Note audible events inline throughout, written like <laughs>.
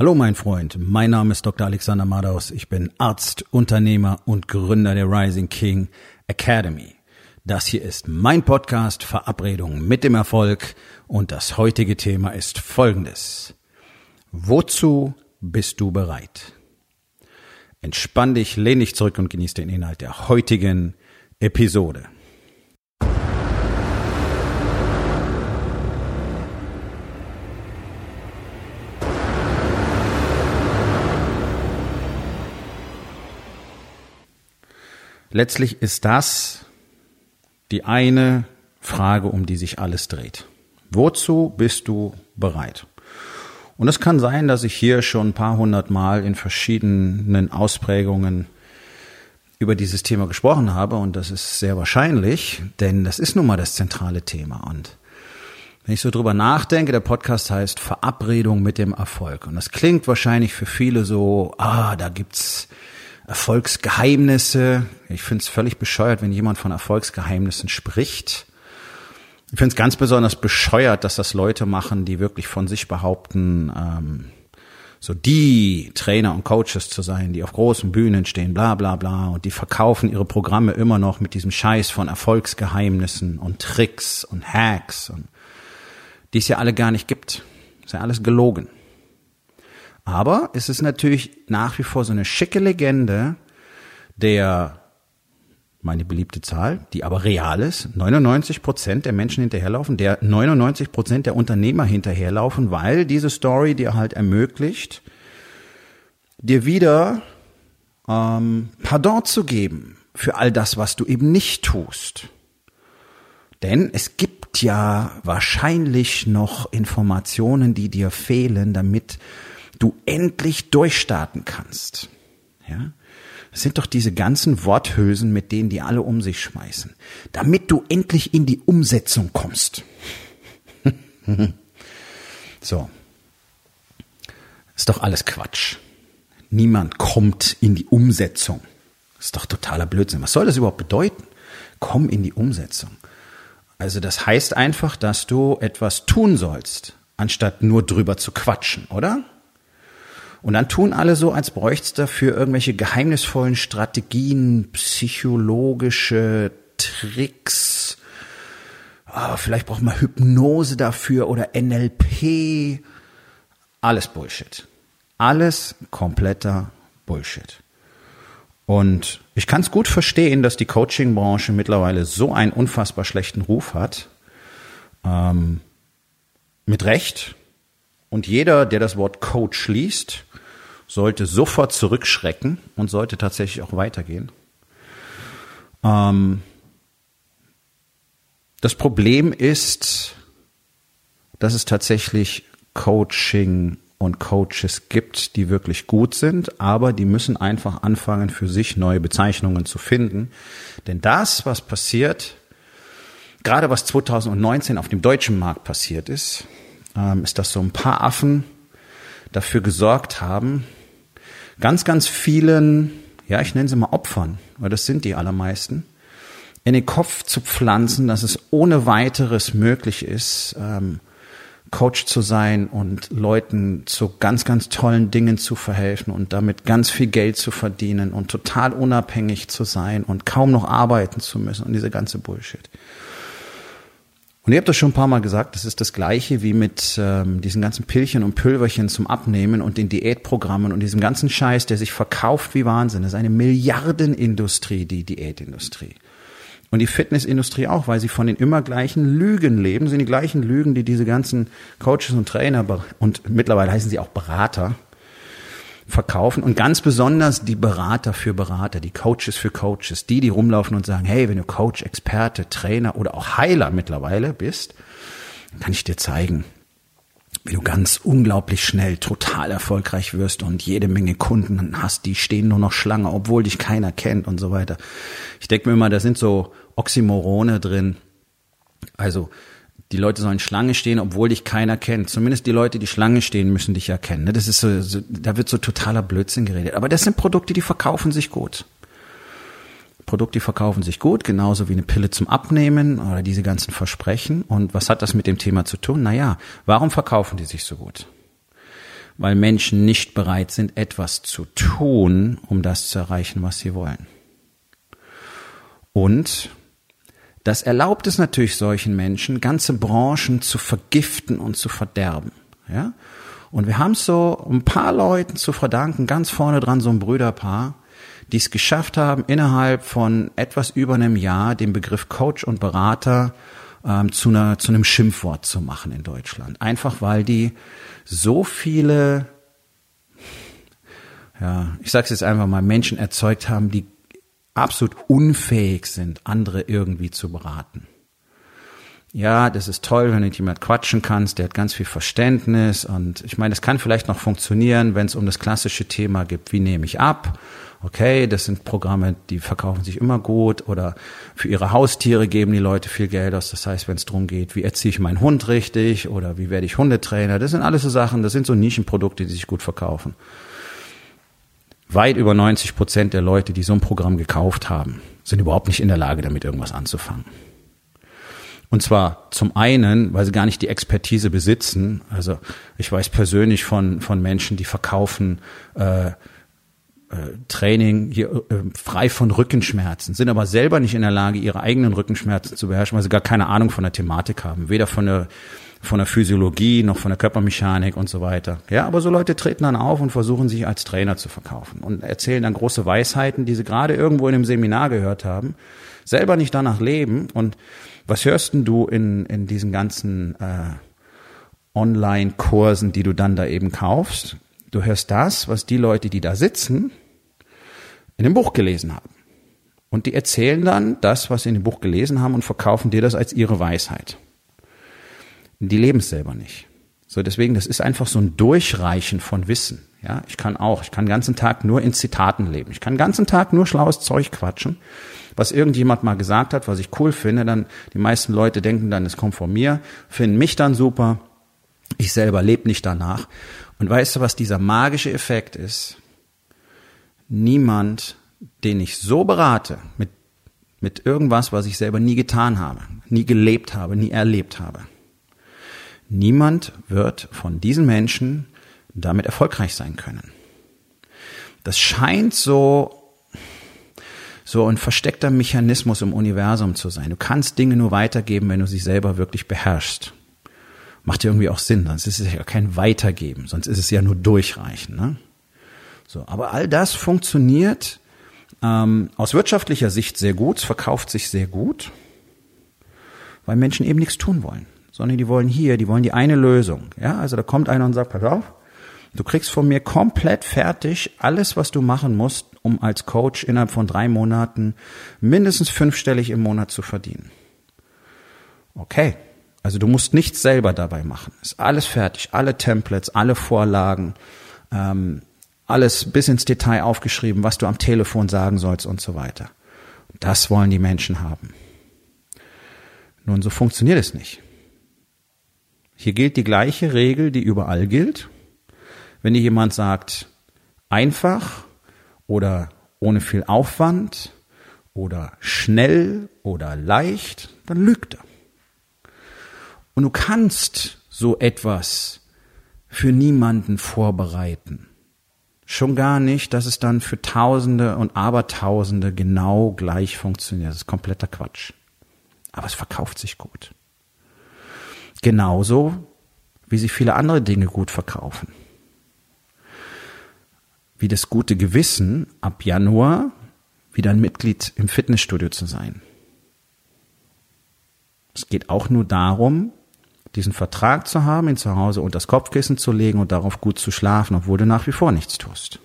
Hallo mein Freund, mein Name ist Dr. Alexander Madaus. Ich bin Arzt, Unternehmer und Gründer der Rising King Academy. Das hier ist mein Podcast Verabredung mit dem Erfolg und das heutige Thema ist folgendes. Wozu bist du bereit? Entspann dich, lehn dich zurück und genieß den Inhalt der heutigen Episode. Letztlich ist das die eine Frage, um die sich alles dreht. Wozu bist du bereit? Und es kann sein, dass ich hier schon ein paar hundert Mal in verschiedenen Ausprägungen über dieses Thema gesprochen habe und das ist sehr wahrscheinlich, denn das ist nun mal das zentrale Thema und wenn ich so drüber nachdenke, der Podcast heißt Verabredung mit dem Erfolg und das klingt wahrscheinlich für viele so, ah, da gibt's Erfolgsgeheimnisse. Ich finde es völlig bescheuert, wenn jemand von Erfolgsgeheimnissen spricht. Ich finde es ganz besonders bescheuert, dass das Leute machen, die wirklich von sich behaupten, ähm, so die Trainer und Coaches zu sein, die auf großen Bühnen stehen, bla bla bla, und die verkaufen ihre Programme immer noch mit diesem Scheiß von Erfolgsgeheimnissen und Tricks und Hacks und die es ja alle gar nicht gibt. Ist ja alles gelogen. Aber es ist natürlich nach wie vor so eine schicke Legende, der, meine beliebte Zahl, die aber real ist, 99 Prozent der Menschen hinterherlaufen, der 99 Prozent der Unternehmer hinterherlaufen, weil diese Story dir halt ermöglicht, dir wieder ähm, Pardon zu geben für all das, was du eben nicht tust. Denn es gibt ja wahrscheinlich noch Informationen, die dir fehlen, damit du endlich durchstarten kannst. Ja? Das sind doch diese ganzen Worthülsen, mit denen die alle um sich schmeißen. Damit du endlich in die Umsetzung kommst. <laughs> so. Ist doch alles Quatsch. Niemand kommt in die Umsetzung. Ist doch totaler Blödsinn. Was soll das überhaupt bedeuten? Komm in die Umsetzung. Also das heißt einfach, dass du etwas tun sollst, anstatt nur drüber zu quatschen, oder? Und dann tun alle so, als bräuchte es dafür irgendwelche geheimnisvollen Strategien, psychologische Tricks. Oh, vielleicht braucht man Hypnose dafür oder NLP. Alles Bullshit. Alles kompletter Bullshit. Und ich kann es gut verstehen, dass die Coaching-Branche mittlerweile so einen unfassbar schlechten Ruf hat. Ähm, mit Recht. Und jeder, der das Wort Coach liest, sollte sofort zurückschrecken und sollte tatsächlich auch weitergehen. Ähm, das Problem ist, dass es tatsächlich Coaching und Coaches gibt, die wirklich gut sind, aber die müssen einfach anfangen, für sich neue Bezeichnungen zu finden. Denn das, was passiert, gerade was 2019 auf dem deutschen Markt passiert ist, ähm, ist, dass so ein paar Affen dafür gesorgt haben, ganz, ganz vielen, ja, ich nenne sie mal Opfern, weil das sind die allermeisten, in den Kopf zu pflanzen, dass es ohne weiteres möglich ist, ähm, Coach zu sein und Leuten zu ganz, ganz tollen Dingen zu verhelfen und damit ganz viel Geld zu verdienen und total unabhängig zu sein und kaum noch arbeiten zu müssen und diese ganze Bullshit. Und ihr habt das schon ein paar Mal gesagt, das ist das Gleiche wie mit ähm, diesen ganzen Pillchen und Pülverchen zum Abnehmen und den Diätprogrammen und diesem ganzen Scheiß, der sich verkauft wie Wahnsinn. Das ist eine Milliardenindustrie, die Diätindustrie. Und die Fitnessindustrie auch, weil sie von den immer gleichen Lügen leben, sind die gleichen Lügen, die diese ganzen Coaches und Trainer und mittlerweile heißen sie auch Berater verkaufen und ganz besonders die Berater für Berater, die Coaches für Coaches, die, die rumlaufen und sagen, hey, wenn du Coach, Experte, Trainer oder auch Heiler mittlerweile bist, kann ich dir zeigen, wie du ganz unglaublich schnell total erfolgreich wirst und jede Menge Kunden hast, die stehen nur noch Schlange, obwohl dich keiner kennt und so weiter. Ich denke mir immer, da sind so Oxymorone drin. Also die Leute sollen Schlange stehen, obwohl dich keiner kennt. Zumindest die Leute, die Schlange stehen, müssen dich ja. Ne? Das ist so, so, da wird so totaler Blödsinn geredet. Aber das sind Produkte, die verkaufen sich gut. Produkte, verkaufen sich gut, genauso wie eine Pille zum Abnehmen oder diese ganzen Versprechen. Und was hat das mit dem Thema zu tun? Naja, warum verkaufen die sich so gut? weil Menschen nicht bereit sind, etwas zu tun, um das zu erreichen, was sie wollen. Und das erlaubt es natürlich solchen Menschen, ganze Branchen zu vergiften und zu verderben. Ja? Und wir haben so ein paar Leuten zu verdanken, ganz vorne dran so ein Brüderpaar, die es geschafft haben, innerhalb von etwas über einem Jahr den Begriff Coach und Berater ähm, zu, einer, zu einem Schimpfwort zu machen in Deutschland. Einfach weil die so viele, ja, ich sag's jetzt einfach mal, Menschen erzeugt haben, die absolut unfähig sind, andere irgendwie zu beraten. Ja, das ist toll, wenn du mit jemand quatschen kannst, der hat ganz viel Verständnis und ich meine, es kann vielleicht noch funktionieren, wenn es um das klassische Thema geht, wie nehme ich ab okay, das sind Programme, die verkaufen sich immer gut oder für ihre Haustiere geben die Leute viel Geld aus. Das heißt, wenn es darum geht, wie erziehe ich meinen Hund richtig oder wie werde ich Hundetrainer, das sind alles so Sachen, das sind so Nischenprodukte, die sich gut verkaufen. Weit über 90 Prozent der Leute, die so ein Programm gekauft haben, sind überhaupt nicht in der Lage, damit irgendwas anzufangen. Und zwar zum einen, weil sie gar nicht die Expertise besitzen. Also ich weiß persönlich von, von Menschen, die verkaufen äh, äh, Training hier, äh, frei von Rückenschmerzen, sind aber selber nicht in der Lage, ihre eigenen Rückenschmerzen zu beherrschen, weil sie gar keine Ahnung von der Thematik haben, weder von der von der Physiologie noch von der Körpermechanik und so weiter. Ja, aber so Leute treten dann auf und versuchen sich als Trainer zu verkaufen und erzählen dann große Weisheiten, die sie gerade irgendwo in einem Seminar gehört haben, selber nicht danach leben. Und was hörst denn du in, in diesen ganzen äh, Online-Kursen, die du dann da eben kaufst? Du hörst das, was die Leute, die da sitzen, in dem Buch gelesen haben. Und die erzählen dann das, was sie in dem Buch gelesen haben und verkaufen dir das als ihre Weisheit. Die leben es selber nicht. So, deswegen, das ist einfach so ein Durchreichen von Wissen. Ja, ich kann auch, ich kann den ganzen Tag nur in Zitaten leben. Ich kann den ganzen Tag nur schlaues Zeug quatschen, was irgendjemand mal gesagt hat, was ich cool finde. Dann, die meisten Leute denken dann, es kommt von mir, finden mich dann super. Ich selber lebe nicht danach. Und weißt du, was dieser magische Effekt ist? Niemand, den ich so berate, mit, mit irgendwas, was ich selber nie getan habe, nie gelebt habe, nie erlebt habe. Niemand wird von diesen Menschen damit erfolgreich sein können. Das scheint so so ein versteckter Mechanismus im Universum zu sein. Du kannst Dinge nur weitergeben, wenn du sie selber wirklich beherrschst macht ja irgendwie auch Sinn. Sonst ist es ja kein Weitergeben, sonst ist es ja nur Durchreichen. Ne? So, aber all das funktioniert ähm, aus wirtschaftlicher Sicht sehr gut, es verkauft sich sehr gut, weil Menschen eben nichts tun wollen, sondern die wollen hier, die wollen die eine Lösung. Ja, also da kommt einer und sagt, pass auf, du kriegst von mir komplett fertig alles, was du machen musst, um als Coach innerhalb von drei Monaten mindestens fünfstellig im Monat zu verdienen. Okay, also du musst nichts selber dabei machen. Ist alles fertig, alle Templates, alle Vorlagen, ähm, alles bis ins Detail aufgeschrieben, was du am Telefon sagen sollst und so weiter. Das wollen die Menschen haben. Nun, so funktioniert es nicht. Hier gilt die gleiche Regel, die überall gilt. Wenn dir jemand sagt, einfach oder ohne viel Aufwand oder schnell oder leicht, dann lügt er. Und du kannst so etwas für niemanden vorbereiten. Schon gar nicht, dass es dann für Tausende und Abertausende genau gleich funktioniert. Das ist kompletter Quatsch. Aber es verkauft sich gut. Genauso wie sich viele andere Dinge gut verkaufen. Wie das gute Gewissen, ab Januar wieder ein Mitglied im Fitnessstudio zu sein. Es geht auch nur darum, diesen Vertrag zu haben, ihn zu Hause unter das Kopfkissen zu legen und darauf gut zu schlafen, obwohl du nach wie vor nichts tust.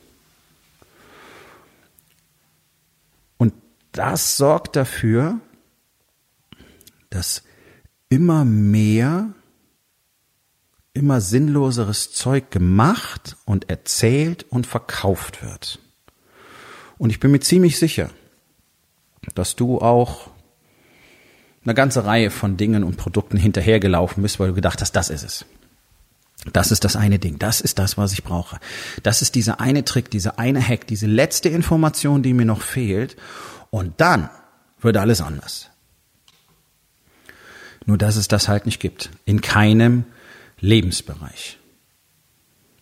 Und das sorgt dafür, dass immer mehr, immer sinnloseres Zeug gemacht und erzählt und verkauft wird. Und ich bin mir ziemlich sicher, dass du auch eine ganze Reihe von Dingen und Produkten hinterhergelaufen bist, weil du gedacht hast, das ist es. Das ist das eine Ding. Das ist das, was ich brauche. Das ist dieser eine Trick, dieser eine Hack, diese letzte Information, die mir noch fehlt. Und dann würde alles anders. Nur dass es das halt nicht gibt. In keinem Lebensbereich.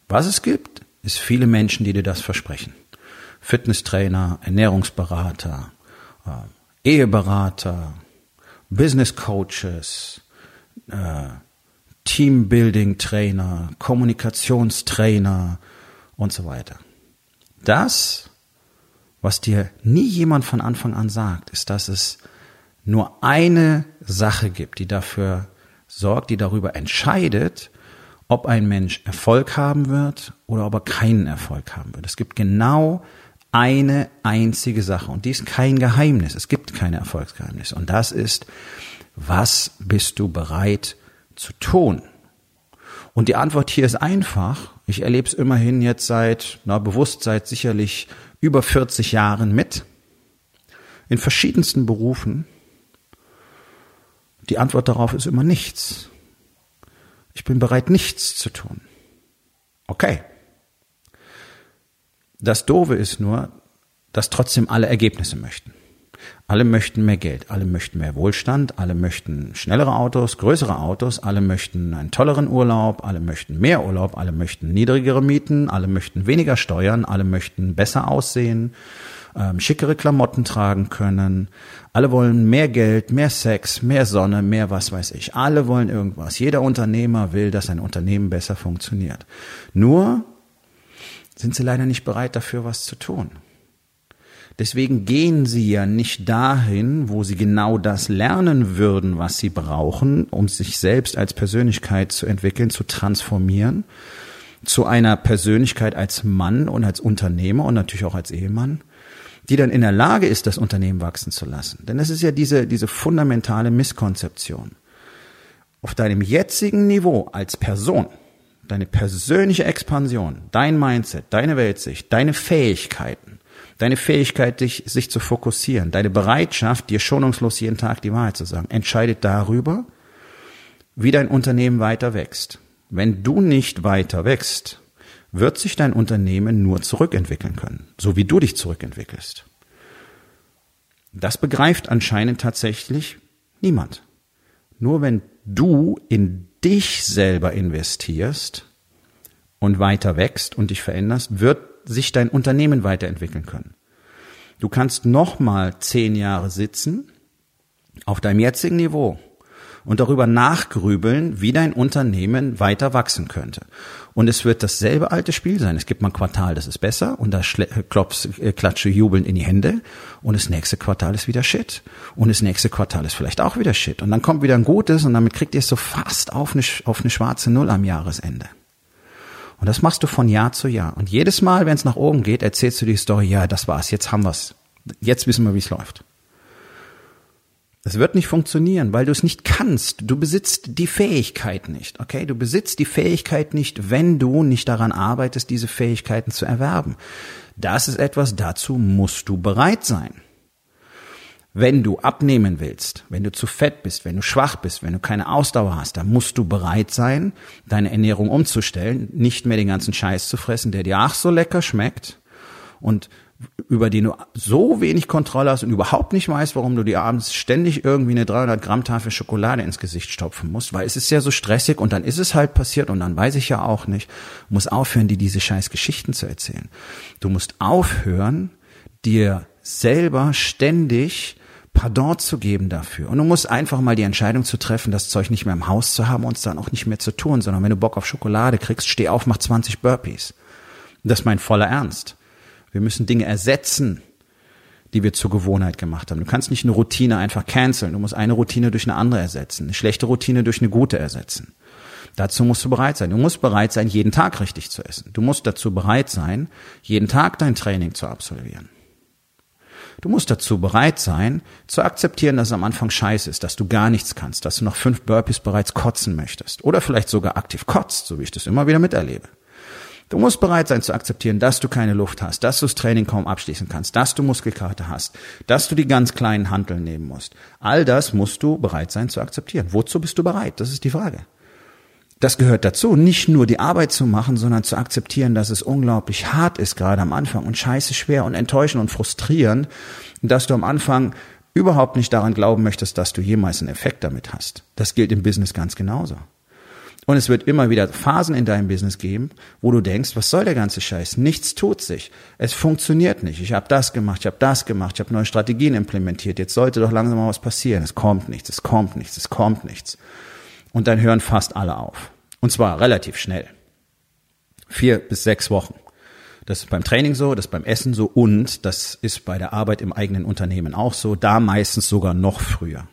Was es gibt, ist viele Menschen, die dir das versprechen. Fitnesstrainer, Ernährungsberater, äh, Eheberater, Business Coaches, äh, Teambuilding-Trainer, Kommunikationstrainer und so weiter. Das, was dir nie jemand von Anfang an sagt, ist, dass es nur eine Sache gibt, die dafür sorgt, die darüber entscheidet, ob ein Mensch Erfolg haben wird oder ob er keinen Erfolg haben wird. Es gibt genau eine einzige Sache und die ist kein Geheimnis. Es gibt keine Erfolgsgeheimnisse und das ist, was bist du bereit zu tun? Und die Antwort hier ist einfach. Ich erlebe es immerhin jetzt seit, na, bewusst seit sicherlich über 40 Jahren mit. In verschiedensten Berufen. Die Antwort darauf ist immer nichts. Ich bin bereit, nichts zu tun. Okay. Das Dove ist nur, dass trotzdem alle Ergebnisse möchten. Alle möchten mehr Geld, alle möchten mehr Wohlstand, alle möchten schnellere Autos, größere Autos, alle möchten einen tolleren Urlaub, alle möchten mehr Urlaub, alle möchten niedrigere Mieten, alle möchten weniger Steuern, alle möchten besser aussehen, ähm, schickere Klamotten tragen können. Alle wollen mehr Geld, mehr Sex, mehr Sonne, mehr was weiß ich. Alle wollen irgendwas. Jeder Unternehmer will, dass ein Unternehmen besser funktioniert. Nur sind sie leider nicht bereit dafür, was zu tun. Deswegen gehen sie ja nicht dahin, wo sie genau das lernen würden, was sie brauchen, um sich selbst als Persönlichkeit zu entwickeln, zu transformieren, zu einer Persönlichkeit als Mann und als Unternehmer und natürlich auch als Ehemann, die dann in der Lage ist, das Unternehmen wachsen zu lassen. Denn es ist ja diese, diese fundamentale Misskonzeption. Auf deinem jetzigen Niveau als Person, deine persönliche Expansion, dein Mindset, deine Weltsicht, deine Fähigkeiten, deine Fähigkeit, dich, sich zu fokussieren, deine Bereitschaft, dir schonungslos jeden Tag die Wahrheit zu sagen, entscheidet darüber, wie dein Unternehmen weiter wächst. Wenn du nicht weiter wächst, wird sich dein Unternehmen nur zurückentwickeln können, so wie du dich zurückentwickelst. Das begreift anscheinend tatsächlich niemand. Nur wenn du in dich selber investierst und weiter wächst und dich veränderst, wird sich dein Unternehmen weiterentwickeln können. Du kannst nochmal zehn Jahre sitzen auf deinem jetzigen Niveau und darüber nachgrübeln, wie dein Unternehmen weiter wachsen könnte. Und es wird dasselbe alte Spiel sein. Es gibt mal ein Quartal, das ist besser und da klops, äh, klatsche jubelnd in die Hände und das nächste Quartal ist wieder Shit. Und das nächste Quartal ist vielleicht auch wieder Shit. Und dann kommt wieder ein gutes und damit kriegt ihr es so fast auf eine, auf eine schwarze Null am Jahresende. Und das machst du von Jahr zu Jahr. Und jedes Mal, wenn es nach oben geht, erzählst du die Story, ja, das war's, jetzt haben wir's. Jetzt wissen wir, wie es läuft. Das wird nicht funktionieren, weil du es nicht kannst. Du besitzt die Fähigkeit nicht, okay? Du besitzt die Fähigkeit nicht, wenn du nicht daran arbeitest, diese Fähigkeiten zu erwerben. Das ist etwas, dazu musst du bereit sein. Wenn du abnehmen willst, wenn du zu fett bist, wenn du schwach bist, wenn du keine Ausdauer hast, dann musst du bereit sein, deine Ernährung umzustellen, nicht mehr den ganzen Scheiß zu fressen, der dir ach so lecker schmeckt und über den du so wenig Kontrolle hast und überhaupt nicht weißt, warum du dir abends ständig irgendwie eine 300 Gramm Tafel Schokolade ins Gesicht stopfen musst, weil es ist ja so stressig und dann ist es halt passiert und dann weiß ich ja auch nicht, du musst aufhören, dir diese scheiß Geschichten zu erzählen. Du musst aufhören, dir selber ständig Pardon zu geben dafür. Und du musst einfach mal die Entscheidung zu treffen, das Zeug nicht mehr im Haus zu haben und es dann auch nicht mehr zu tun, sondern wenn du Bock auf Schokolade kriegst, steh auf, mach 20 Burpees. Das ist mein voller Ernst. Wir müssen Dinge ersetzen, die wir zur Gewohnheit gemacht haben. Du kannst nicht eine Routine einfach canceln. Du musst eine Routine durch eine andere ersetzen, eine schlechte Routine durch eine gute ersetzen. Dazu musst du bereit sein. Du musst bereit sein, jeden Tag richtig zu essen. Du musst dazu bereit sein, jeden Tag dein Training zu absolvieren. Du musst dazu bereit sein, zu akzeptieren, dass es am Anfang scheiße ist, dass du gar nichts kannst, dass du noch fünf Burpees bereits kotzen möchtest oder vielleicht sogar aktiv kotzt, so wie ich das immer wieder miterlebe. Du musst bereit sein zu akzeptieren, dass du keine Luft hast, dass du das Training kaum abschließen kannst, dass du Muskelkater hast, dass du die ganz kleinen Hanteln nehmen musst. All das musst du bereit sein zu akzeptieren. Wozu bist du bereit? Das ist die Frage. Das gehört dazu, nicht nur die Arbeit zu machen, sondern zu akzeptieren, dass es unglaublich hart ist, gerade am Anfang und scheiße schwer und enttäuschend und frustrierend, dass du am Anfang überhaupt nicht daran glauben möchtest, dass du jemals einen Effekt damit hast. Das gilt im Business ganz genauso. Und es wird immer wieder Phasen in deinem Business geben, wo du denkst, was soll der ganze Scheiß? Nichts tut sich. Es funktioniert nicht. Ich habe das gemacht, ich habe das gemacht, ich habe neue Strategien implementiert. Jetzt sollte doch langsam mal was passieren. Es kommt nichts, es kommt nichts, es kommt nichts. Und dann hören fast alle auf. Und zwar relativ schnell. Vier bis sechs Wochen. Das ist beim Training so, das ist beim Essen so und das ist bei der Arbeit im eigenen Unternehmen auch so, da meistens sogar noch früher.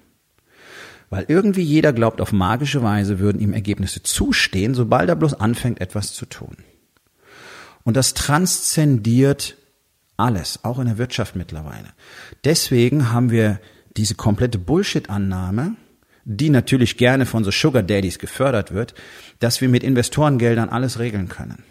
Weil irgendwie jeder glaubt, auf magische Weise würden ihm Ergebnisse zustehen, sobald er bloß anfängt, etwas zu tun. Und das transzendiert alles, auch in der Wirtschaft mittlerweile. Deswegen haben wir diese komplette Bullshit-Annahme, die natürlich gerne von so Sugar Daddies gefördert wird, dass wir mit Investorengeldern alles regeln können.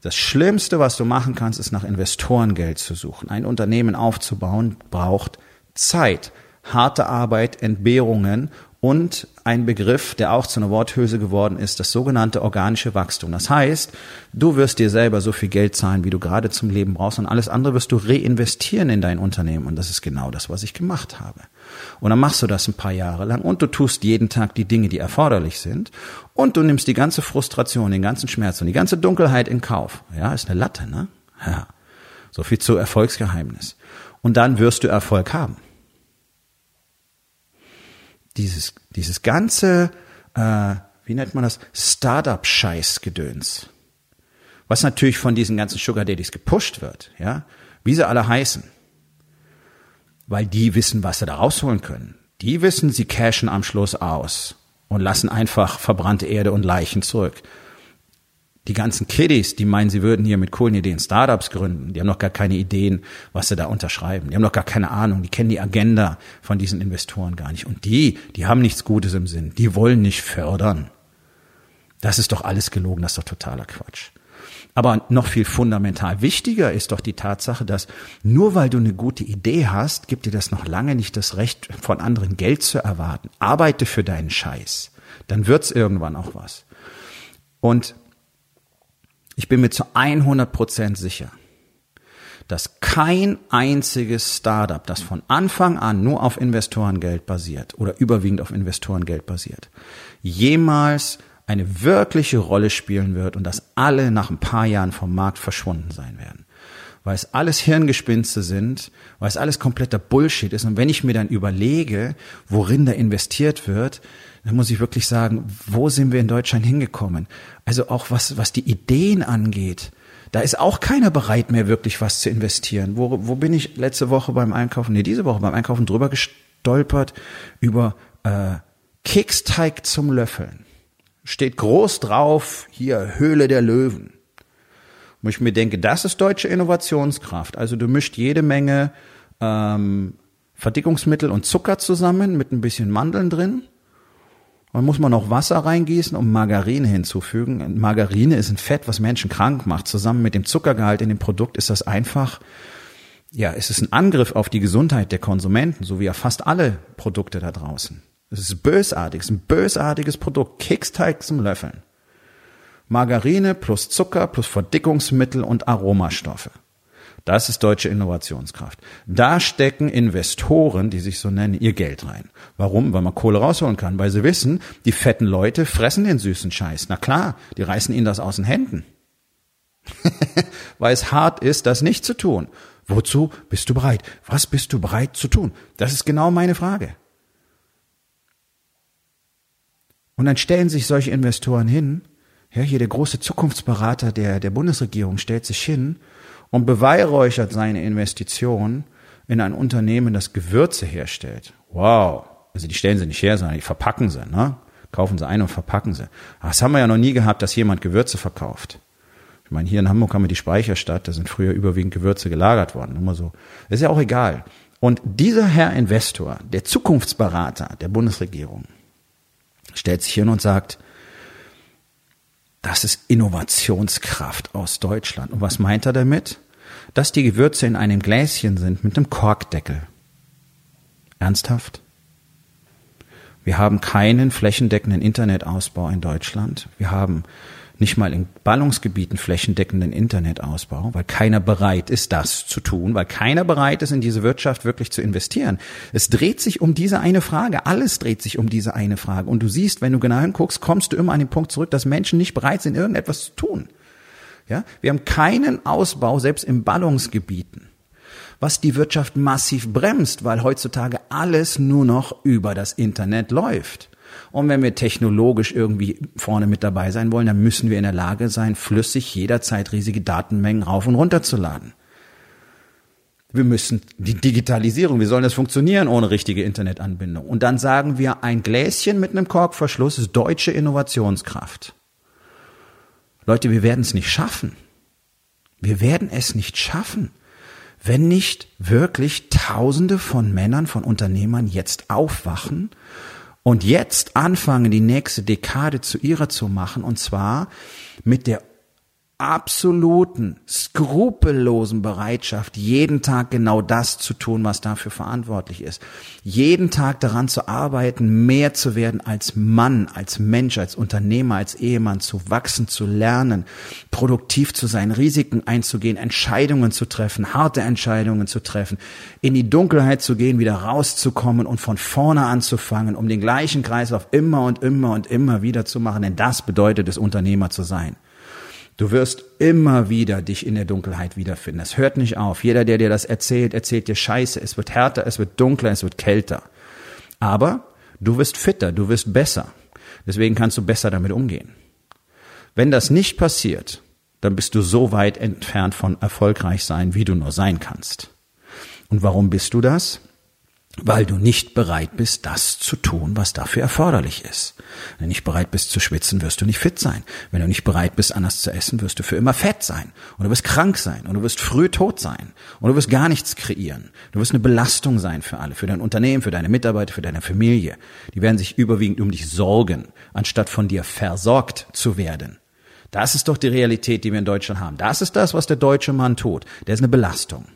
Das Schlimmste, was du machen kannst, ist nach Investorengeld zu suchen. Ein Unternehmen aufzubauen braucht Zeit, harte Arbeit, Entbehrungen und ein Begriff, der auch zu einer Worthülse geworden ist, das sogenannte organische Wachstum. Das heißt, du wirst dir selber so viel Geld zahlen, wie du gerade zum Leben brauchst und alles andere wirst du reinvestieren in dein Unternehmen. Und das ist genau das, was ich gemacht habe. Und dann machst du das ein paar Jahre lang und du tust jeden Tag die Dinge, die erforderlich sind und du nimmst die ganze Frustration, den ganzen Schmerz und die ganze Dunkelheit in Kauf. Ja, ist eine Latte, ne? Ja. So viel zu Erfolgsgeheimnis. Und dann wirst du Erfolg haben dieses, dieses ganze, äh, wie nennt man das, Startup-Scheiß-Gedöns, was natürlich von diesen ganzen Sugar Daddies gepusht wird, ja, wie sie alle heißen, weil die wissen, was sie da rausholen können. Die wissen, sie cashen am Schluss aus und lassen einfach verbrannte Erde und Leichen zurück die ganzen Kiddies, die meinen, sie würden hier mit coolen Ideen Startups gründen, die haben noch gar keine Ideen, was sie da unterschreiben. Die haben noch gar keine Ahnung, die kennen die Agenda von diesen Investoren gar nicht. Und die, die haben nichts Gutes im Sinn, die wollen nicht fördern. Das ist doch alles gelogen, das ist doch totaler Quatsch. Aber noch viel fundamental wichtiger ist doch die Tatsache, dass nur weil du eine gute Idee hast, gibt dir das noch lange nicht das Recht, von anderen Geld zu erwarten. Arbeite für deinen Scheiß. Dann wird's irgendwann auch was. Und ich bin mir zu 100 Prozent sicher, dass kein einziges Startup, das von Anfang an nur auf Investorengeld basiert oder überwiegend auf Investorengeld basiert, jemals eine wirkliche Rolle spielen wird und dass alle nach ein paar Jahren vom Markt verschwunden sein werden. Weil es alles Hirngespinste sind, weil es alles kompletter Bullshit ist. Und wenn ich mir dann überlege, worin da investiert wird, dann muss ich wirklich sagen, wo sind wir in Deutschland hingekommen? Also auch was, was die Ideen angeht. Da ist auch keiner bereit mehr wirklich was zu investieren. Wo, wo bin ich letzte Woche beim Einkaufen, nee, diese Woche beim Einkaufen drüber gestolpert über äh, Keksteig zum Löffeln. Steht groß drauf, hier Höhle der Löwen. Wo ich mir denke, das ist deutsche Innovationskraft. Also du mischt jede Menge ähm, Verdickungsmittel und Zucker zusammen mit ein bisschen Mandeln drin dann muss man noch Wasser reingießen und Margarine hinzufügen. Margarine ist ein Fett, was Menschen krank macht. Zusammen mit dem Zuckergehalt in dem Produkt ist das einfach, ja, es ist ein Angriff auf die Gesundheit der Konsumenten, so wie ja fast alle Produkte da draußen. Es ist bösartig, es ist ein bösartiges Produkt. Keksteig zum Löffeln. Margarine plus Zucker plus Verdickungsmittel und Aromastoffe. Das ist deutsche Innovationskraft. Da stecken Investoren, die sich so nennen, ihr Geld rein. Warum? Weil man Kohle rausholen kann, weil sie wissen, die fetten Leute fressen den süßen Scheiß. Na klar, die reißen ihnen das aus den Händen. <laughs> weil es hart ist, das nicht zu tun. Wozu bist du bereit? Was bist du bereit zu tun? Das ist genau meine Frage. Und dann stellen sich solche Investoren hin, ja, hier der große Zukunftsberater der, der Bundesregierung stellt sich hin und beweihräuchert seine Investition in ein Unternehmen, das Gewürze herstellt. Wow. Also die stellen sie nicht her, sondern die verpacken sie, ne? Kaufen sie ein und verpacken sie. Das haben wir ja noch nie gehabt, dass jemand Gewürze verkauft. Ich meine, hier in Hamburg haben wir die Speicherstadt, da sind früher überwiegend Gewürze gelagert worden. Immer so. ist ja auch egal. Und dieser Herr Investor, der Zukunftsberater der Bundesregierung, stellt sich hin und sagt, das ist Innovationskraft aus Deutschland. Und was meint er damit? Dass die Gewürze in einem Gläschen sind mit einem Korkdeckel. Ernsthaft? Wir haben keinen flächendeckenden Internetausbau in Deutschland. Wir haben nicht mal in Ballungsgebieten flächendeckenden Internetausbau, weil keiner bereit ist, das zu tun, weil keiner bereit ist, in diese Wirtschaft wirklich zu investieren. Es dreht sich um diese eine Frage. Alles dreht sich um diese eine Frage. Und du siehst, wenn du genau hinguckst, kommst du immer an den Punkt zurück, dass Menschen nicht bereit sind, irgendetwas zu tun. Ja, wir haben keinen Ausbau, selbst in Ballungsgebieten was die Wirtschaft massiv bremst, weil heutzutage alles nur noch über das Internet läuft. Und wenn wir technologisch irgendwie vorne mit dabei sein wollen, dann müssen wir in der Lage sein, flüssig jederzeit riesige Datenmengen rauf und runter zu laden. Wir müssen die Digitalisierung, wie soll das funktionieren ohne richtige Internetanbindung? Und dann sagen wir, ein Gläschen mit einem Korkverschluss ist deutsche Innovationskraft. Leute, wir werden es nicht schaffen. Wir werden es nicht schaffen wenn nicht wirklich Tausende von Männern, von Unternehmern jetzt aufwachen und jetzt anfangen, die nächste Dekade zu ihrer zu machen, und zwar mit der absoluten, skrupellosen Bereitschaft, jeden Tag genau das zu tun, was dafür verantwortlich ist. Jeden Tag daran zu arbeiten, mehr zu werden als Mann, als Mensch, als Unternehmer, als Ehemann, zu wachsen, zu lernen, produktiv zu sein, Risiken einzugehen, Entscheidungen zu treffen, harte Entscheidungen zu treffen, in die Dunkelheit zu gehen, wieder rauszukommen und von vorne anzufangen, um den gleichen Kreislauf immer und immer und immer wieder zu machen, denn das bedeutet es, Unternehmer zu sein. Du wirst immer wieder dich in der Dunkelheit wiederfinden. Es hört nicht auf. Jeder, der dir das erzählt, erzählt dir Scheiße. Es wird härter, es wird dunkler, es wird kälter. Aber du wirst fitter, du wirst besser. Deswegen kannst du besser damit umgehen. Wenn das nicht passiert, dann bist du so weit entfernt von erfolgreich sein, wie du nur sein kannst. Und warum bist du das? Weil du nicht bereit bist, das zu tun, was dafür erforderlich ist. Wenn du nicht bereit bist zu schwitzen, wirst du nicht fit sein. Wenn du nicht bereit bist, anders zu essen, wirst du für immer fett sein. Und du wirst krank sein. Und du wirst früh tot sein. Und du wirst gar nichts kreieren. Du wirst eine Belastung sein für alle, für dein Unternehmen, für deine Mitarbeiter, für deine Familie. Die werden sich überwiegend um dich sorgen, anstatt von dir versorgt zu werden. Das ist doch die Realität, die wir in Deutschland haben. Das ist das, was der deutsche Mann tut. Der ist eine Belastung.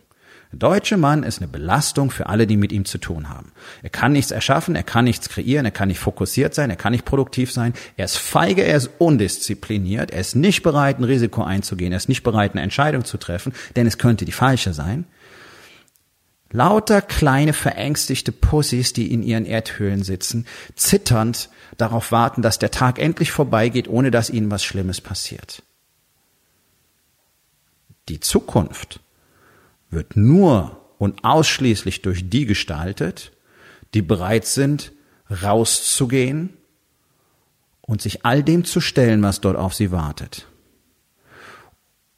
Der deutsche Mann ist eine Belastung für alle, die mit ihm zu tun haben. Er kann nichts erschaffen, er kann nichts kreieren, er kann nicht fokussiert sein, er kann nicht produktiv sein. Er ist feige, er ist undiszipliniert, er ist nicht bereit, ein Risiko einzugehen, er ist nicht bereit, eine Entscheidung zu treffen, denn es könnte die falsche sein. Lauter kleine verängstigte Pussys, die in ihren Erdhöhlen sitzen, zitternd darauf warten, dass der Tag endlich vorbeigeht, ohne dass ihnen was Schlimmes passiert. Die Zukunft wird nur und ausschließlich durch die gestaltet, die bereit sind, rauszugehen und sich all dem zu stellen, was dort auf sie wartet.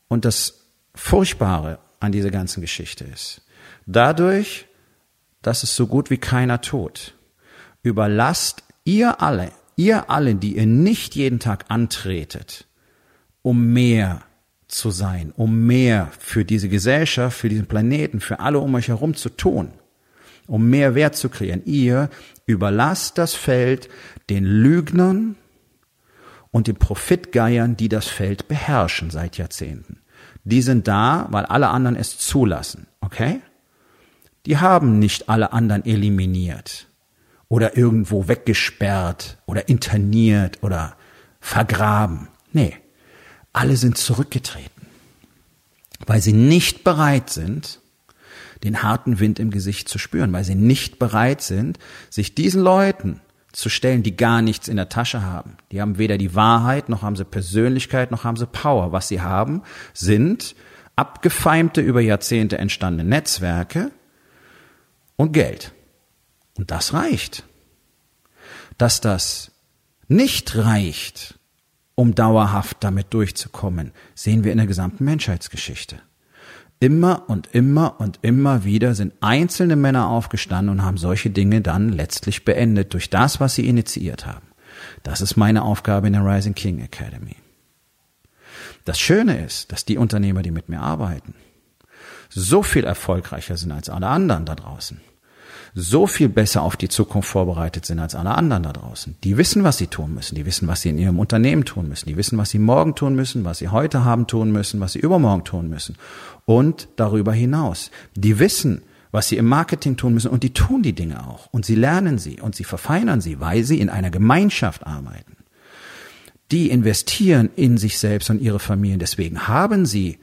Und das Furchtbare an dieser ganzen Geschichte ist, dadurch, dass es so gut wie keiner tut, überlasst ihr alle, ihr alle, die ihr nicht jeden Tag antretet, um mehr zu sein, um mehr für diese Gesellschaft, für diesen Planeten, für alle um euch herum zu tun, um mehr Wert zu kreieren. Ihr überlasst das Feld den Lügnern und den Profitgeiern, die das Feld beherrschen seit Jahrzehnten. Die sind da, weil alle anderen es zulassen, okay? Die haben nicht alle anderen eliminiert oder irgendwo weggesperrt oder interniert oder vergraben. Nee, alle sind zurückgetreten, weil sie nicht bereit sind, den harten Wind im Gesicht zu spüren, weil sie nicht bereit sind, sich diesen Leuten zu stellen, die gar nichts in der Tasche haben. Die haben weder die Wahrheit, noch haben sie Persönlichkeit, noch haben sie Power. Was sie haben, sind abgefeimte, über Jahrzehnte entstandene Netzwerke und Geld. Und das reicht. Dass das nicht reicht, um dauerhaft damit durchzukommen, sehen wir in der gesamten Menschheitsgeschichte. Immer und immer und immer wieder sind einzelne Männer aufgestanden und haben solche Dinge dann letztlich beendet durch das, was sie initiiert haben. Das ist meine Aufgabe in der Rising King Academy. Das Schöne ist, dass die Unternehmer, die mit mir arbeiten, so viel erfolgreicher sind als alle anderen da draußen so viel besser auf die Zukunft vorbereitet sind als alle anderen da draußen. Die wissen, was sie tun müssen. Die wissen, was sie in ihrem Unternehmen tun müssen. Die wissen, was sie morgen tun müssen, was sie heute haben tun müssen, was sie übermorgen tun müssen. Und darüber hinaus. Die wissen, was sie im Marketing tun müssen und die tun die Dinge auch. Und sie lernen sie und sie verfeinern sie, weil sie in einer Gemeinschaft arbeiten. Die investieren in sich selbst und ihre Familien. Deswegen haben sie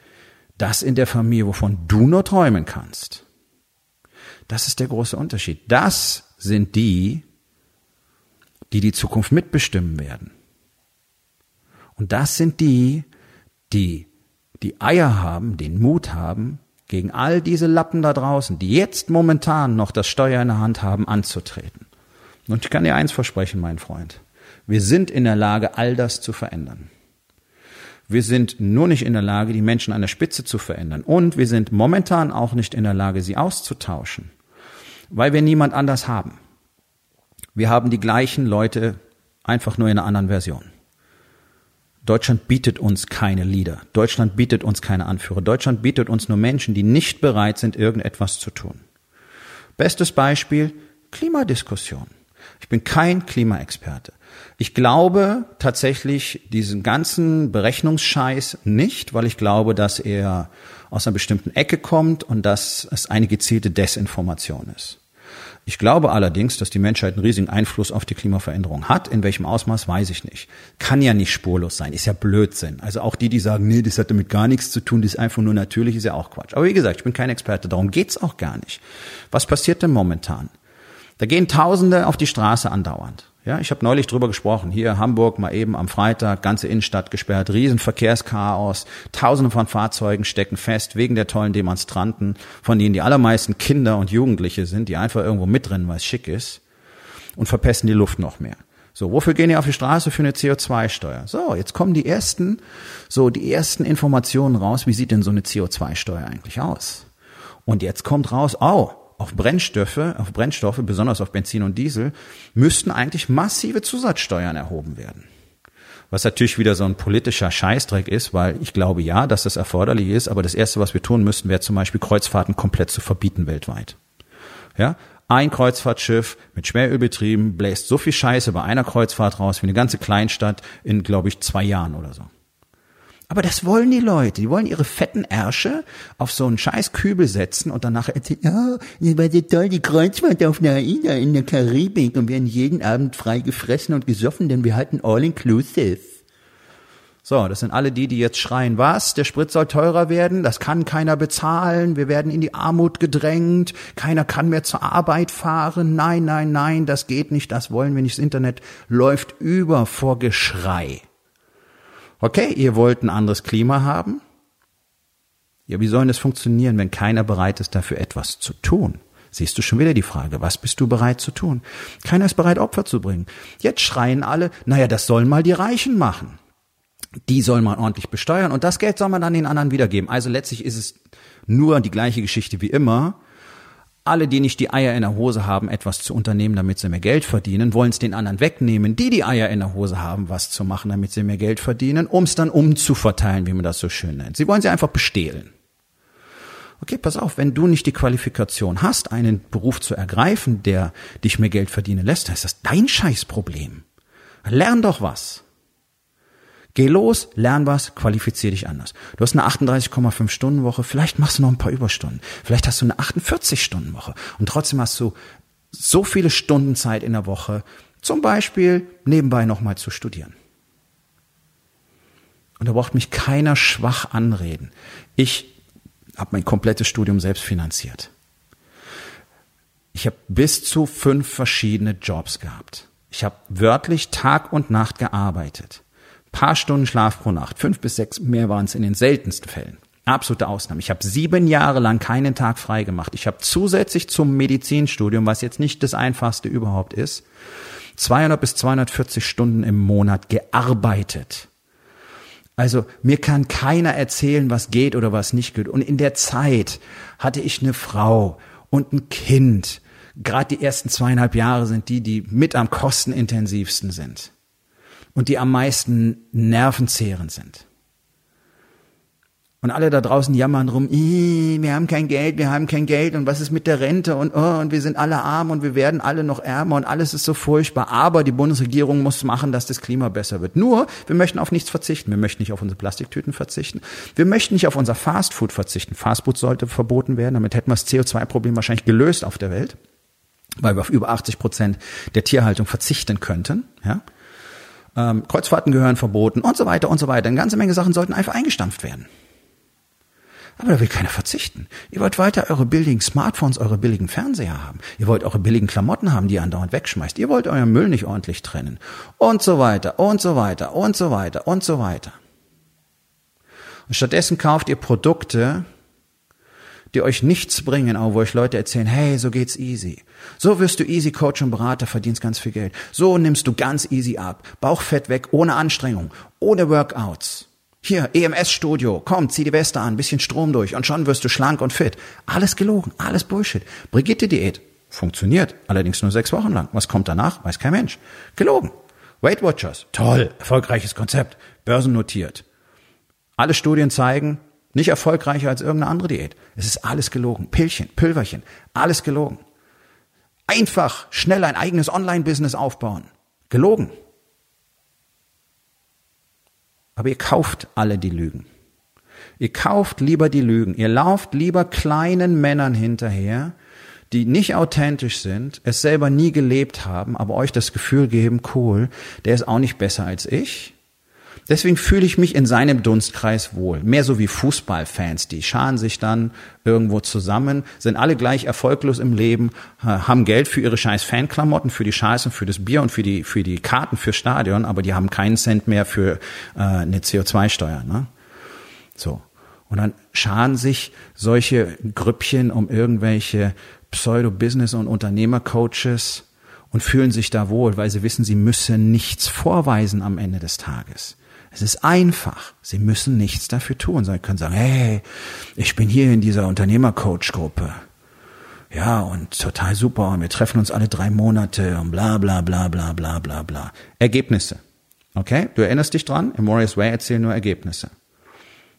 das in der Familie, wovon du nur träumen kannst. Das ist der große Unterschied. Das sind die, die die Zukunft mitbestimmen werden. Und das sind die, die die Eier haben, den Mut haben, gegen all diese Lappen da draußen, die jetzt momentan noch das Steuer in der Hand haben, anzutreten. Und ich kann dir eins versprechen, mein Freund. Wir sind in der Lage, all das zu verändern. Wir sind nur nicht in der Lage, die Menschen an der Spitze zu verändern. Und wir sind momentan auch nicht in der Lage, sie auszutauschen, weil wir niemand anders haben. Wir haben die gleichen Leute einfach nur in einer anderen Version. Deutschland bietet uns keine Leader. Deutschland bietet uns keine Anführer. Deutschland bietet uns nur Menschen, die nicht bereit sind, irgendetwas zu tun. Bestes Beispiel, Klimadiskussion. Ich bin kein Klimaexperte. Ich glaube tatsächlich diesen ganzen Berechnungsscheiß nicht, weil ich glaube, dass er aus einer bestimmten Ecke kommt und dass es eine gezielte Desinformation ist. Ich glaube allerdings, dass die Menschheit einen riesigen Einfluss auf die Klimaveränderung hat. In welchem Ausmaß, weiß ich nicht. Kann ja nicht spurlos sein, ist ja Blödsinn. Also auch die, die sagen, nee, das hat damit gar nichts zu tun, das ist einfach nur natürlich, ist ja auch Quatsch. Aber wie gesagt, ich bin kein Experte, darum geht's auch gar nicht. Was passiert denn momentan? Da gehen Tausende auf die Straße andauernd. Ja, ich habe neulich drüber gesprochen. Hier Hamburg mal eben am Freitag, ganze Innenstadt gesperrt, Riesenverkehrschaos, Tausende von Fahrzeugen stecken fest wegen der tollen Demonstranten, von denen die allermeisten Kinder und Jugendliche sind, die einfach irgendwo mitrennen, weil es schick ist und verpesten die Luft noch mehr. So, wofür gehen die auf die Straße? Für eine CO2-Steuer. So, jetzt kommen die ersten, so die ersten Informationen raus. Wie sieht denn so eine CO2-Steuer eigentlich aus? Und jetzt kommt raus, oh, auf Brennstoffe, auf Brennstoffe, besonders auf Benzin und Diesel, müssten eigentlich massive Zusatzsteuern erhoben werden. Was natürlich wieder so ein politischer Scheißdreck ist, weil ich glaube ja, dass das erforderlich ist, aber das erste, was wir tun müssten, wäre zum Beispiel Kreuzfahrten komplett zu verbieten weltweit. Ja, ein Kreuzfahrtschiff mit Schwerölbetrieben bläst so viel Scheiße bei einer Kreuzfahrt raus wie eine ganze Kleinstadt in, glaube ich, zwei Jahren oder so. Aber das wollen die Leute. Die wollen ihre fetten Ärsche auf so einen scheiß Kübel setzen und danach erzählen, ja, das war so toll, die Kreuzfahrt auf einer AIDA in der Karibik und werden jeden Abend frei gefressen und gesoffen, denn wir halten all inclusive. So, das sind alle die, die jetzt schreien, was? Der Sprit soll teurer werden, das kann keiner bezahlen, wir werden in die Armut gedrängt, keiner kann mehr zur Arbeit fahren, nein, nein, nein, das geht nicht, das wollen wir nicht, das Internet läuft über vor Geschrei. Okay, ihr wollt ein anderes Klima haben? Ja, wie soll das funktionieren, wenn keiner bereit ist, dafür etwas zu tun? Siehst du schon wieder die Frage, was bist du bereit zu tun? Keiner ist bereit, Opfer zu bringen. Jetzt schreien alle, naja, das sollen mal die Reichen machen. Die soll man ordentlich besteuern und das Geld soll man dann den anderen wiedergeben. Also letztlich ist es nur die gleiche Geschichte wie immer alle, die nicht die Eier in der Hose haben, etwas zu unternehmen, damit sie mehr Geld verdienen, wollen es den anderen wegnehmen, die die Eier in der Hose haben, was zu machen, damit sie mehr Geld verdienen, um es dann umzuverteilen, wie man das so schön nennt. Sie wollen sie einfach bestehlen. Okay, pass auf, wenn du nicht die Qualifikation hast, einen Beruf zu ergreifen, der dich mehr Geld verdienen lässt, dann ist das dein Scheißproblem. Lern doch was. Geh los, lern was, qualifizier dich anders. Du hast eine 38,5 Stunden Woche, vielleicht machst du noch ein paar Überstunden. Vielleicht hast du eine 48 Stunden Woche und trotzdem hast du so viele Stunden Zeit in der Woche, zum Beispiel nebenbei nochmal zu studieren. Und da braucht mich keiner schwach anreden. Ich habe mein komplettes Studium selbst finanziert. Ich habe bis zu fünf verschiedene Jobs gehabt. Ich habe wörtlich Tag und Nacht gearbeitet paar Stunden Schlaf pro Nacht, fünf bis sechs, mehr waren es in den seltensten Fällen. Absolute Ausnahme. Ich habe sieben Jahre lang keinen Tag frei gemacht. Ich habe zusätzlich zum Medizinstudium, was jetzt nicht das einfachste überhaupt ist, 200 bis 240 Stunden im Monat gearbeitet. Also mir kann keiner erzählen, was geht oder was nicht geht. Und in der Zeit hatte ich eine Frau und ein Kind. Gerade die ersten zweieinhalb Jahre sind die, die mit am kostenintensivsten sind und die am meisten nervenzehrend sind. Und alle da draußen jammern rum, wir haben kein Geld, wir haben kein Geld und was ist mit der Rente und, oh, und wir sind alle arm und wir werden alle noch ärmer und alles ist so furchtbar. Aber die Bundesregierung muss machen, dass das Klima besser wird. Nur, wir möchten auf nichts verzichten. Wir möchten nicht auf unsere Plastiktüten verzichten. Wir möchten nicht auf unser Fastfood verzichten. Fastfood sollte verboten werden. Damit hätten wir das CO2-Problem wahrscheinlich gelöst auf der Welt, weil wir auf über 80 Prozent der Tierhaltung verzichten könnten. Ja? Ähm, Kreuzfahrten gehören verboten und so weiter und so weiter. Eine ganze Menge Sachen sollten einfach eingestampft werden. Aber da will keiner verzichten. Ihr wollt weiter eure billigen Smartphones, eure billigen Fernseher haben. Ihr wollt eure billigen Klamotten haben, die ihr andauernd wegschmeißt. Ihr wollt euren Müll nicht ordentlich trennen. Und so weiter, und so weiter, und so weiter, und so weiter. Und stattdessen kauft ihr Produkte, die euch nichts bringen, aber wo euch Leute erzählen, hey, so geht's easy. So wirst du easy Coach und Berater, verdienst ganz viel Geld. So nimmst du ganz easy ab. Bauchfett weg, ohne Anstrengung, ohne Workouts. Hier, EMS-Studio, komm, zieh die Weste an, bisschen Strom durch und schon wirst du schlank und fit. Alles gelogen, alles Bullshit. Brigitte-Diät, funktioniert, allerdings nur sechs Wochen lang. Was kommt danach, weiß kein Mensch. Gelogen. Weight Watchers, toll, erfolgreiches Konzept, börsennotiert. Alle Studien zeigen, nicht erfolgreicher als irgendeine andere Diät. Es ist alles gelogen. Pillchen, Pülverchen, alles gelogen. Einfach schnell ein eigenes Online-Business aufbauen. Gelogen. Aber ihr kauft alle die Lügen. Ihr kauft lieber die Lügen. Ihr lauft lieber kleinen Männern hinterher, die nicht authentisch sind, es selber nie gelebt haben, aber euch das Gefühl geben, cool, der ist auch nicht besser als ich. Deswegen fühle ich mich in seinem Dunstkreis wohl. Mehr so wie Fußballfans, die scharen sich dann irgendwo zusammen, sind alle gleich erfolglos im Leben, haben Geld für ihre scheiß Fanklamotten, für die Scheiße, für das Bier und für die, für die Karten fürs Stadion, aber die haben keinen Cent mehr für äh, eine CO2-Steuer. Ne? So. Und dann scharen sich solche Grüppchen um irgendwelche Pseudo-Business- und Unternehmercoaches und fühlen sich da wohl, weil sie wissen, sie müssen nichts vorweisen am Ende des Tages. Es ist einfach. Sie müssen nichts dafür tun. Sie können sagen, hey, ich bin hier in dieser Unternehmercoach-Gruppe. Ja, und total super. Und wir treffen uns alle drei Monate und bla bla bla bla bla bla bla. Ergebnisse. Okay? Du erinnerst dich dran? Im Warriors Way erzählen nur Ergebnisse.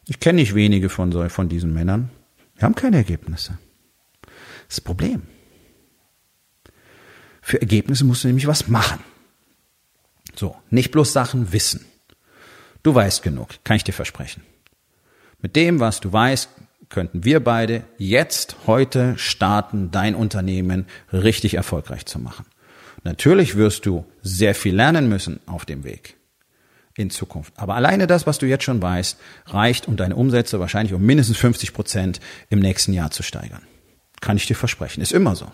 Ich kenne nicht wenige von, so, von diesen Männern. Wir haben keine Ergebnisse. Das, das Problem. Für Ergebnisse musst du nämlich was machen. So, nicht bloß Sachen wissen. Du weißt genug, kann ich dir versprechen. Mit dem, was du weißt, könnten wir beide jetzt, heute starten, dein Unternehmen richtig erfolgreich zu machen. Natürlich wirst du sehr viel lernen müssen auf dem Weg in Zukunft. Aber alleine das, was du jetzt schon weißt, reicht, um deine Umsätze wahrscheinlich um mindestens 50 Prozent im nächsten Jahr zu steigern. Kann ich dir versprechen. Ist immer so.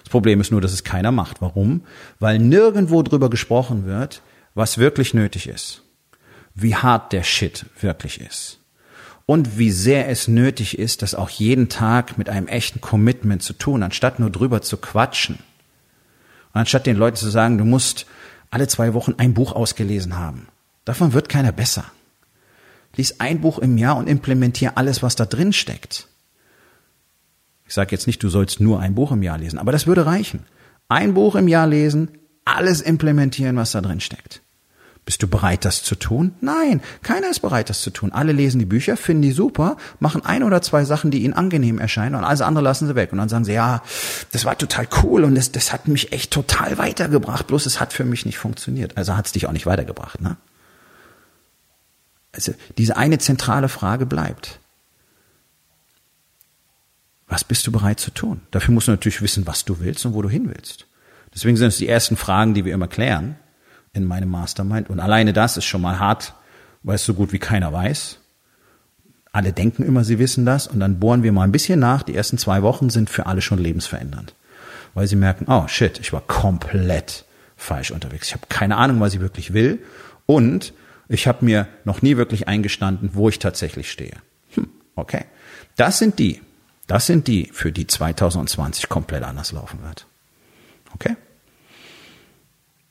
Das Problem ist nur, dass es keiner macht. Warum? Weil nirgendwo drüber gesprochen wird, was wirklich nötig ist wie hart der Shit wirklich ist. Und wie sehr es nötig ist, das auch jeden Tag mit einem echten Commitment zu tun, anstatt nur drüber zu quatschen. Und anstatt den Leuten zu sagen, du musst alle zwei Wochen ein Buch ausgelesen haben. Davon wird keiner besser. Lies ein Buch im Jahr und implementier alles, was da drin steckt. Ich sage jetzt nicht, du sollst nur ein Buch im Jahr lesen, aber das würde reichen. Ein Buch im Jahr lesen, alles implementieren, was da drin steckt. Bist du bereit, das zu tun? Nein, keiner ist bereit, das zu tun. Alle lesen die Bücher, finden die super, machen ein oder zwei Sachen, die ihnen angenehm erscheinen und alles andere lassen sie weg. Und dann sagen sie, ja, das war total cool und das, das hat mich echt total weitergebracht, bloß es hat für mich nicht funktioniert. Also hat es dich auch nicht weitergebracht, ne? Also diese eine zentrale Frage bleibt. Was bist du bereit zu tun? Dafür musst du natürlich wissen, was du willst und wo du hin willst. Deswegen sind es die ersten Fragen, die wir immer klären in meinem Mastermind. Und alleine das ist schon mal hart, weil es so gut wie keiner weiß. Alle denken immer, sie wissen das und dann bohren wir mal ein bisschen nach. Die ersten zwei Wochen sind für alle schon lebensverändernd, weil sie merken, oh shit, ich war komplett falsch unterwegs. Ich habe keine Ahnung, was ich wirklich will und ich habe mir noch nie wirklich eingestanden, wo ich tatsächlich stehe. Hm, okay, das sind die, das sind die, für die 2020 komplett anders laufen wird. Okay?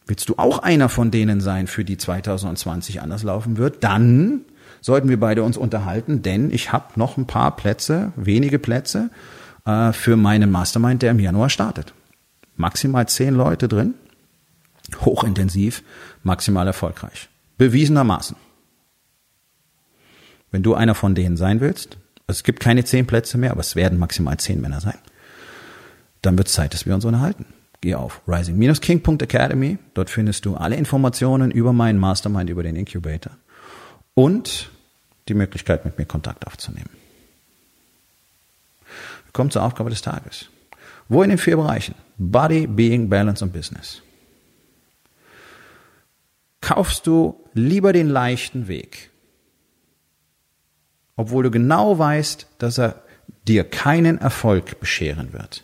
Willst du auch einer von denen sein, für die 2020 anders laufen wird? Dann sollten wir beide uns unterhalten, denn ich habe noch ein paar Plätze, wenige Plätze äh, für meinen Mastermind, der im Januar startet. Maximal zehn Leute drin, hochintensiv, maximal erfolgreich. Bewiesenermaßen. Wenn du einer von denen sein willst, es gibt keine zehn Plätze mehr, aber es werden maximal zehn Männer sein, dann wird es Zeit, dass wir uns unterhalten geh auf rising-king.academy. Dort findest du alle Informationen über meinen Mastermind, über den Incubator und die Möglichkeit, mit mir Kontakt aufzunehmen. Wir kommen zur Aufgabe des Tages. Wo in den vier Bereichen? Body, Being, Balance und Business. kaufst du lieber den leichten Weg, obwohl du genau weißt, dass er dir keinen Erfolg bescheren wird.